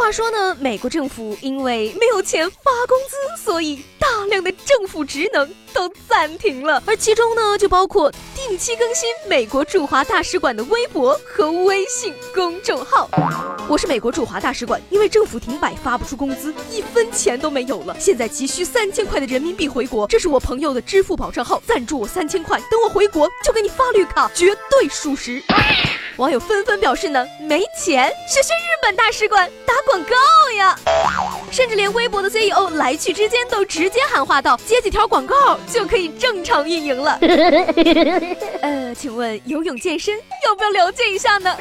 话说呢，美国政府因为没有钱发工资，所以大量的政府职能都暂停了，而其中呢，就包括定期更新美国驻华大使馆的微博和微信公众号。我是美国驻华大使馆，因为政府停摆发不出工资，一分钱都没有了，现在急需三千块的人民币回国。这是我朋友的支付宝账号，赞助我三千块，等我回国就给你发绿卡，绝对属实。网友纷纷表示呢，没钱，学学日本大使馆打广告呀，甚至连微博的 CEO 来去之间都直接喊话道，接几条广告就可以正常运营了。呃，请问游泳健身要不要了解一下呢？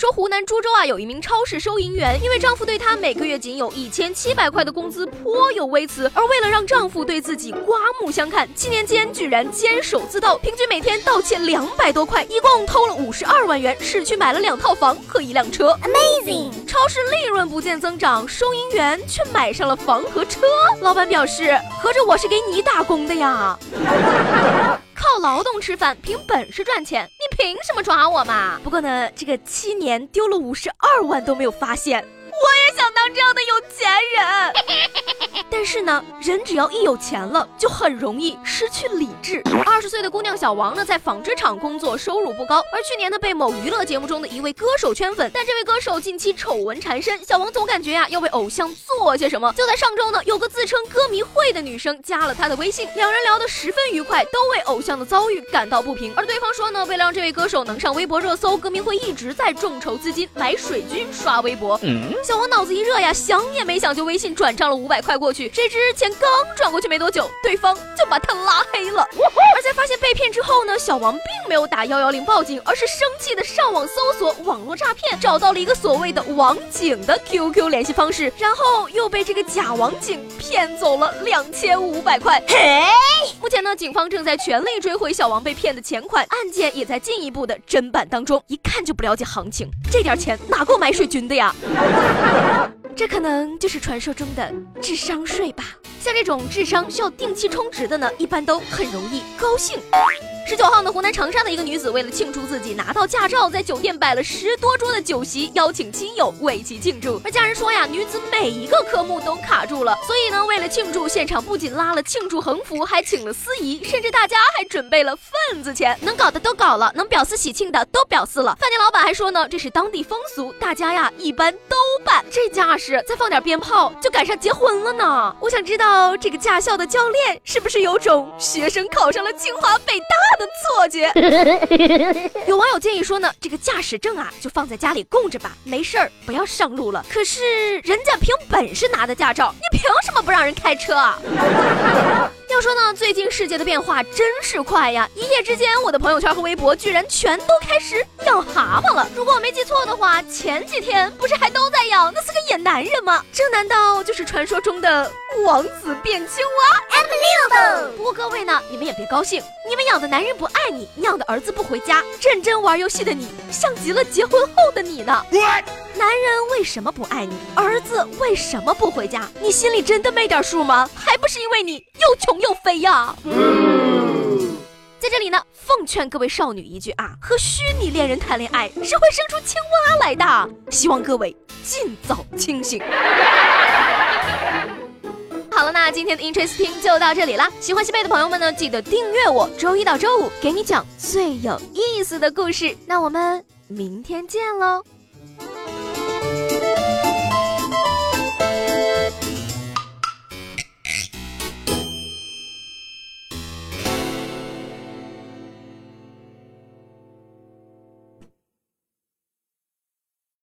说湖南株洲啊，有一名超市收银员，因为丈夫对她每个月仅有一千七百块的工资颇有微词，而为了让丈夫对自己刮目相看，七年间居然监守自盗，平均每天盗窃两百多块，一共偷了五十二万元，市区买了两套房和一辆车。Amazing！超市利润不见增长，收银员却买上了房和车。老板表示，合着我是给你打工的呀。靠劳动吃饭，凭本事赚钱，你凭什么抓我嘛？不过呢，这个七年丢了五十二万都没有发现，我也想当这样的有钱人。但是呢，人只要一有钱了，就很容易失去理智。二十岁的姑娘小王呢，在纺织厂工作，收入不高。而去年呢，被某娱乐节目中的一位歌手圈粉，但这位歌手近期丑闻缠身，小王总感觉呀，要为偶像做些什么。就在上周呢，有个自称歌迷会的女生加了他的微信，两人聊得十分愉快，都为偶像的遭遇感到不平。而对方说呢，为了让这位歌手能上微博热搜，歌迷会一直在众筹资金买水军刷微博。小王脑子一热呀，想也没想就微信转账了五百块过去。谁知钱刚转过去没多久，对方就把他拉黑了。而在发现被骗之后呢，小王并没有打幺幺零报警，而是生气的上网搜索网络诈骗，找到了一个所谓的网警的 QQ 联系方式，然后又被这个假网警骗走了两千五百块。嘿，目前呢，警方正在全力追回小王被骗的钱款，案件也在进一步的侦办当中。一看就不了解行情，这点钱哪够买水军的呀？这可能就是传说中的智商睡吧。像这种智商需要定期充值的呢，一般都很容易高兴。十九号呢，湖南长沙的一个女子为了庆祝自己拿到驾照，在酒店摆了十多桌的酒席，邀请亲友为其庆祝。而家人说呀，女子每一个科目都卡住了，所以呢，为了庆祝，现场不仅拉了庆祝横幅，还请了司仪，甚至大家还准备了份子钱，能搞的都搞了，能表示喜庆的都表示了。饭店老板还说呢，这是当地风俗，大家呀一般都办。这架势，再放点鞭炮，就赶上结婚了呢。我想知道这个驾校的教练是不是有种学生考上了清华北大？的错觉，有网友建议说呢，这个驾驶证啊就放在家里供着吧，没事儿不要上路了。可是人家凭本事拿的驾照，你凭什么不让人开车啊？要说呢，最近世界的变化真是快呀！一夜之间，我的朋友圈和微博居然全都开始养蛤蟆了。如果我没记错的话，前几天不是还都在养那四个野男人吗？这难道就是传说中的王子变青蛙？不过各位呢，你们也别高兴，你们养的男人不爱你，养的儿子不回家，认真玩游戏的你，像极了结婚后的你呢。男人为什么不爱你？儿子为什么不回家？你心里真的没点数吗？还不是因为你又穷又肥呀！在这里呢，奉劝各位少女一句啊，和虚拟恋人谈恋爱是会生出青蛙来的，希望各位尽早清醒。今天的 Interesting 就到这里啦。喜欢西贝的朋友们呢，记得订阅我，周一到周五给你讲最有意思的故事。那我们明天见喽。